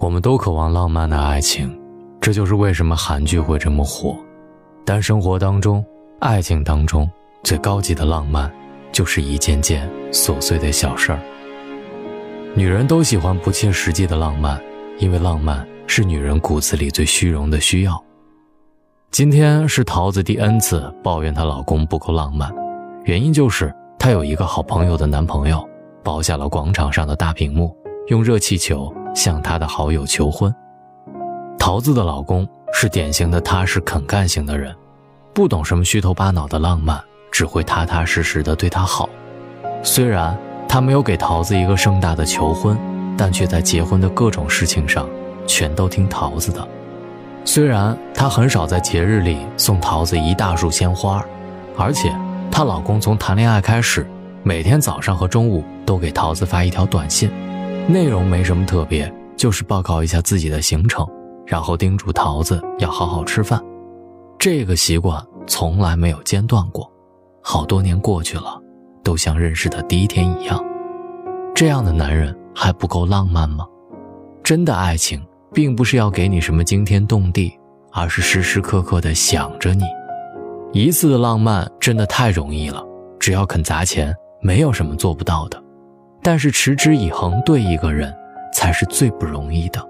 我们都渴望浪漫的爱情，这就是为什么韩剧会这么火。但生活当中，爱情当中最高级的浪漫，就是一件件琐碎的小事儿。女人都喜欢不切实际的浪漫，因为浪漫是女人骨子里最虚荣的需要。今天是桃子第 N 次抱怨她老公不够浪漫，原因就是她有一个好朋友的男朋友，包下了广场上的大屏幕，用热气球。向他的好友求婚。桃子的老公是典型的踏实肯干型的人，不懂什么虚头巴脑的浪漫，只会踏踏实实的对她好。虽然他没有给桃子一个盛大的求婚，但却在结婚的各种事情上全都听桃子的。虽然他很少在节日里送桃子一大束鲜花，而且她老公从谈恋爱开始，每天早上和中午都给桃子发一条短信。内容没什么特别，就是报告一下自己的行程，然后叮嘱桃子要好好吃饭。这个习惯从来没有间断过，好多年过去了，都像认识的第一天一样。这样的男人还不够浪漫吗？真的爱情并不是要给你什么惊天动地，而是时时刻刻的想着你。一次的浪漫真的太容易了，只要肯砸钱，没有什么做不到的。但是持之以恒对一个人，才是最不容易的。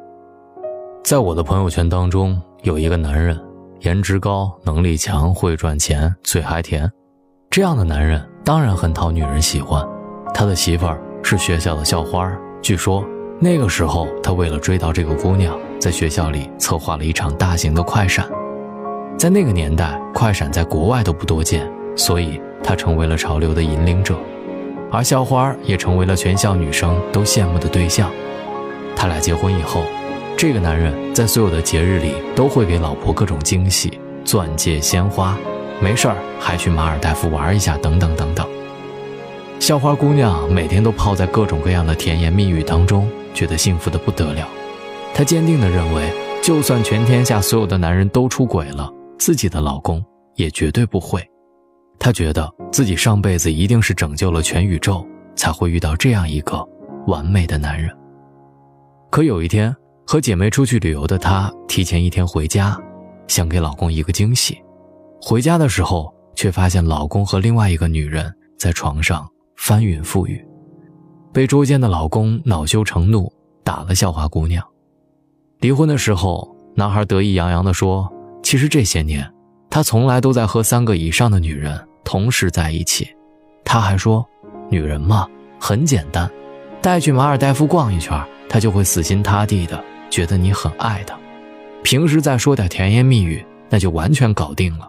在我的朋友圈当中，有一个男人，颜值高，能力强，会赚钱，嘴还甜，这样的男人当然很讨女人喜欢。他的媳妇儿是学校的校花，据说那个时候他为了追到这个姑娘，在学校里策划了一场大型的快闪。在那个年代，快闪在国外都不多见，所以他成为了潮流的引领者。而校花也成为了全校女生都羡慕的对象。他俩结婚以后，这个男人在所有的节日里都会给老婆各种惊喜，钻戒、鲜花，没事儿还去马尔代夫玩一下，等等等等。校花姑娘每天都泡在各种各样的甜言蜜语当中，觉得幸福的不得了。她坚定地认为，就算全天下所有的男人都出轨了，自己的老公也绝对不会。她觉得自己上辈子一定是拯救了全宇宙，才会遇到这样一个完美的男人。可有一天，和姐妹出去旅游的她提前一天回家，想给老公一个惊喜。回家的时候，却发现老公和另外一个女人在床上翻云覆雨，被捉奸的老公恼羞成怒，打了校花姑娘。离婚的时候，男孩得意洋洋地说：“其实这些年，他从来都在和三个以上的女人。”同时在一起，他还说：“女人嘛，很简单，带去马尔代夫逛一圈，她就会死心塌地的觉得你很爱她。平时再说点甜言蜜语，那就完全搞定了。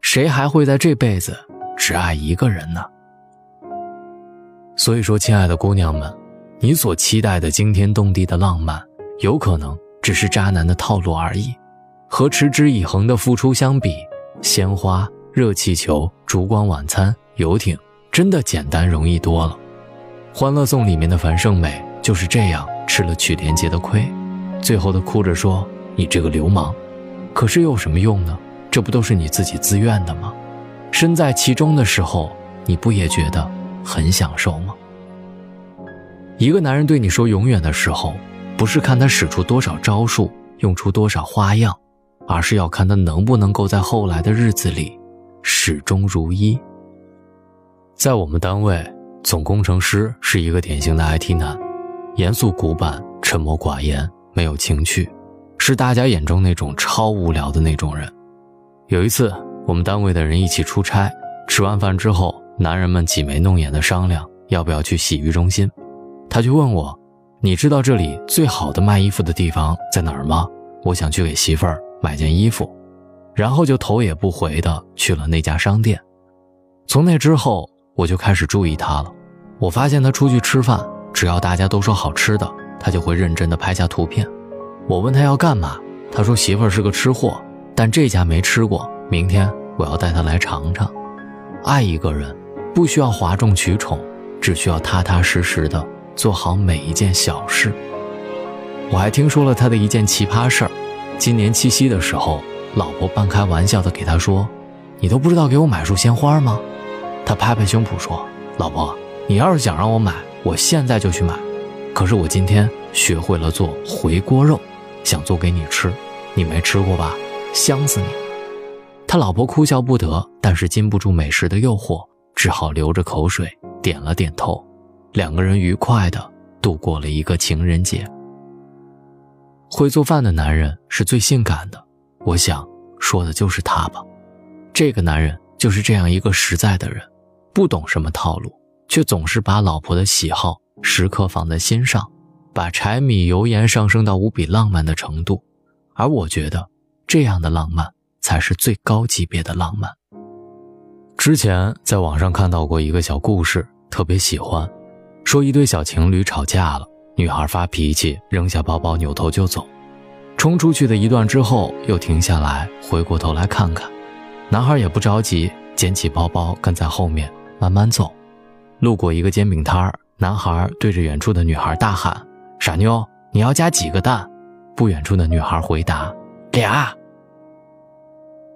谁还会在这辈子只爱一个人呢？”所以说，亲爱的姑娘们，你所期待的惊天动地的浪漫，有可能只是渣男的套路而已。和持之以恒的付出相比，鲜花。热气球、烛光晚餐、游艇，真的简单容易多了。《欢乐颂》里面的樊胜美就是这样吃了曲连杰的亏，最后她哭着说：“你这个流氓！”可是又有什么用呢？这不都是你自己自愿的吗？身在其中的时候，你不也觉得很享受吗？一个男人对你说永远的时候，不是看他使出多少招数，用出多少花样，而是要看他能不能够在后来的日子里。始终如一。在我们单位，总工程师是一个典型的 IT 男，严肃古板、沉默寡言、没有情趣，是大家眼中那种超无聊的那种人。有一次，我们单位的人一起出差，吃完饭之后，男人们挤眉弄眼的商量要不要去洗浴中心。他就问我：“你知道这里最好的卖衣服的地方在哪儿吗？我想去给媳妇儿买件衣服。”然后就头也不回的去了那家商店。从那之后，我就开始注意他了。我发现他出去吃饭，只要大家都说好吃的，他就会认真的拍下图片。我问他要干嘛，他说媳妇儿是个吃货，但这家没吃过，明天我要带他来尝尝。爱一个人，不需要哗众取宠，只需要踏踏实实的做好每一件小事。我还听说了他的一件奇葩事儿，今年七夕的时候。老婆半开玩笑的给他说：“你都不知道给我买束鲜花吗？”他拍拍胸脯说：“老婆，你要是想让我买，我现在就去买。”可是我今天学会了做回锅肉，想做给你吃，你没吃过吧？香死你！他老婆哭笑不得，但是禁不住美食的诱惑，只好流着口水点了点头。两个人愉快的度过了一个情人节。会做饭的男人是最性感的，我想说的就是他吧。这个男人就是这样一个实在的人，不懂什么套路，却总是把老婆的喜好时刻放在心上，把柴米油盐上升到无比浪漫的程度。而我觉得，这样的浪漫才是最高级别的浪漫。之前在网上看到过一个小故事，特别喜欢，说一对小情侣吵架了，女孩发脾气，扔下包包，扭头就走，冲出去的一段之后，又停下来，回过头来看看。男孩也不着急，捡起包包跟在后面慢慢走。路过一个煎饼摊儿，男孩对着远处的女孩大喊：“傻妞，你要加几个蛋？”不远处的女孩回答：“俩。”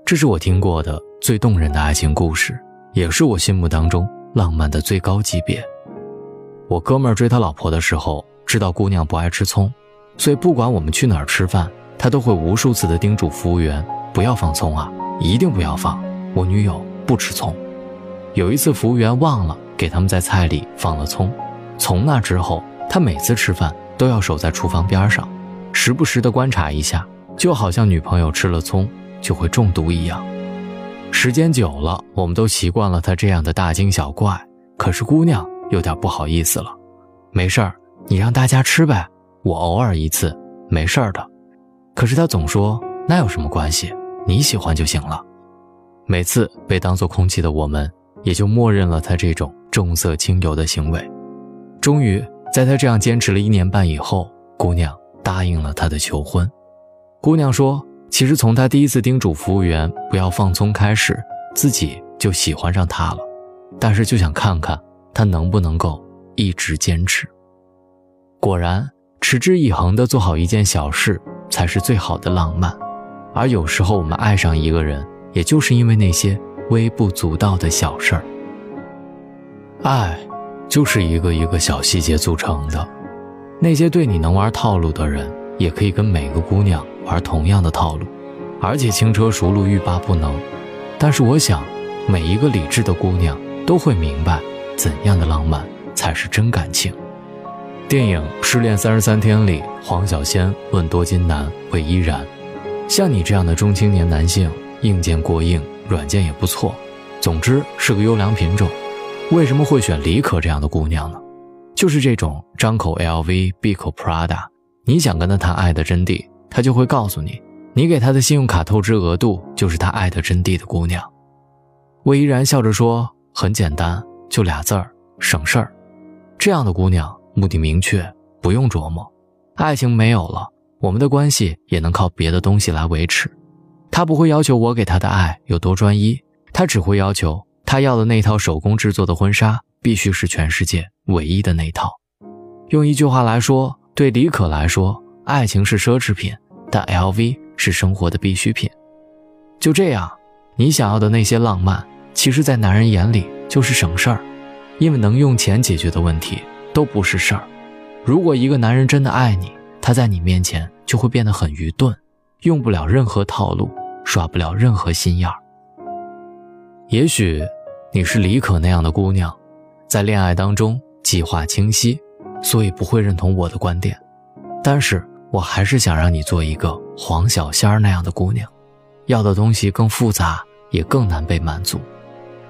这是我听过的最动人的爱情故事，也是我心目当中浪漫的最高级别。我哥们儿追他老婆的时候，知道姑娘不爱吃葱，所以不管我们去哪儿吃饭，他都会无数次的叮嘱服务员不要放葱啊。一定不要放，我女友不吃葱。有一次，服务员忘了给他们在菜里放了葱，从那之后，他每次吃饭都要守在厨房边上，时不时的观察一下，就好像女朋友吃了葱就会中毒一样。时间久了，我们都习惯了他这样的大惊小怪，可是姑娘有点不好意思了。没事儿，你让大家吃呗，我偶尔一次没事儿的。可是他总说那有什么关系？你喜欢就行了。每次被当作空气的我们，也就默认了他这种重色轻友的行为。终于，在他这样坚持了一年半以后，姑娘答应了他的求婚。姑娘说：“其实从他第一次叮嘱服务员不要放葱开始，自己就喜欢上他了，但是就想看看他能不能够一直坚持。”果然，持之以恒地做好一件小事，才是最好的浪漫。而有时候，我们爱上一个人，也就是因为那些微不足道的小事儿。爱，就是一个一个小细节组成的。那些对你能玩套路的人，也可以跟每个姑娘玩同样的套路，而且轻车熟路，欲罢不能。但是，我想，每一个理智的姑娘都会明白，怎样的浪漫才是真感情。电影《失恋三十三天》里，黄小仙问多金男魏依然。像你这样的中青年男性，硬件过硬，软件也不错，总之是个优良品种。为什么会选李可这样的姑娘呢？就是这种张口 LV，闭口 Prada，你想跟他谈爱的真谛，他就会告诉你，你给他的信用卡透支额度就是他爱的真谛的姑娘。魏依然笑着说：“很简单，就俩字儿，省事儿。”这样的姑娘目的明确，不用琢磨，爱情没有了。我们的关系也能靠别的东西来维持，他不会要求我给他的爱有多专一，他只会要求他要的那套手工制作的婚纱必须是全世界唯一的那套。用一句话来说，对李可来说，爱情是奢侈品，但 LV 是生活的必需品。就这样，你想要的那些浪漫，其实，在男人眼里就是省事儿，因为能用钱解决的问题都不是事儿。如果一个男人真的爱你，他在你面前就会变得很愚钝，用不了任何套路，耍不了任何心眼儿。也许你是李可那样的姑娘，在恋爱当中计划清晰，所以不会认同我的观点。但是我还是想让你做一个黄小仙儿那样的姑娘，要的东西更复杂，也更难被满足。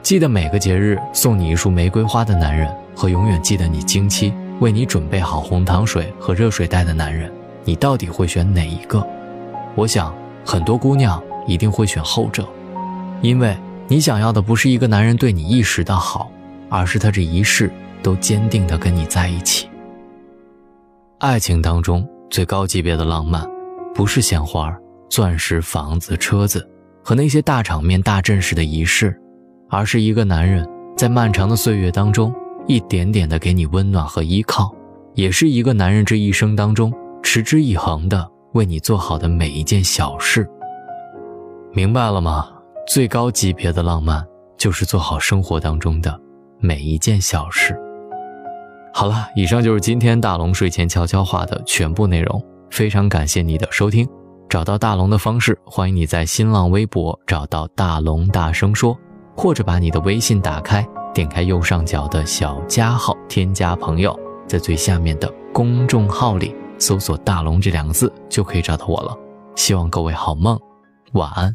记得每个节日送你一束玫瑰花的男人，和永远记得你经期。为你准备好红糖水和热水袋的男人，你到底会选哪一个？我想很多姑娘一定会选后者，因为你想要的不是一个男人对你一时的好，而是他这一世都坚定的跟你在一起。爱情当中最高级别的浪漫，不是鲜花、钻石、房子、车子和那些大场面、大阵势的仪式，而是一个男人在漫长的岁月当中。一点点的给你温暖和依靠，也是一个男人这一生当中持之以恒的为你做好的每一件小事。明白了吗？最高级别的浪漫就是做好生活当中的每一件小事。好了，以上就是今天大龙睡前悄悄话的全部内容。非常感谢你的收听。找到大龙的方式，欢迎你在新浪微博找到大龙大声说，或者把你的微信打开，点开右上角的小加号，添加朋友，在最下面的公众号里搜索“大龙”这两个字，就可以找到我了。希望各位好梦，晚安。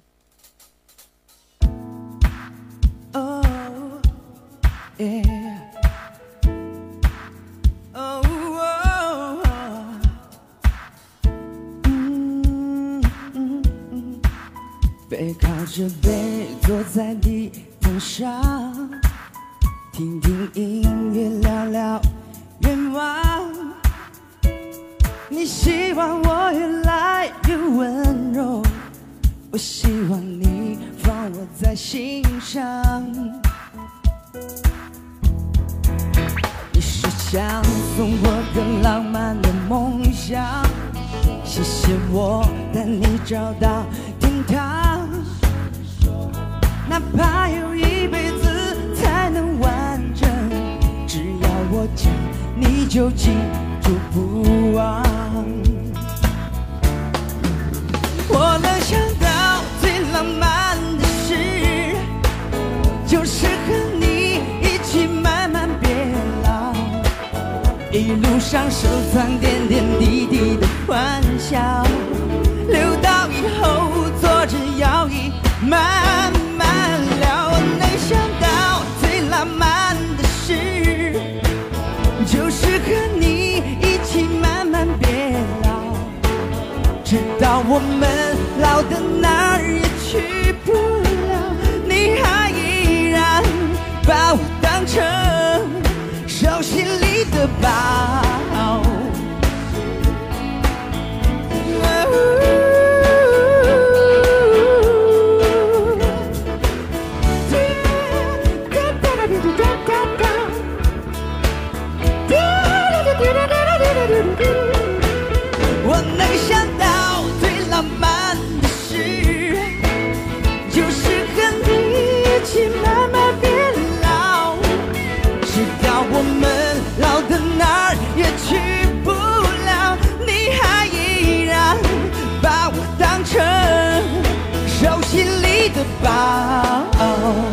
背靠着背你希望我越来越温柔，我希望你放我在心上。你是想送我更浪漫的梦想，谢谢我带你找到天堂。哪怕有一辈子才能完整，只要我讲，你就记不忘。我能想到最浪漫的事，就是和你一起慢慢变老，一路上收藏点点滴滴的欢笑，心里的疤 about.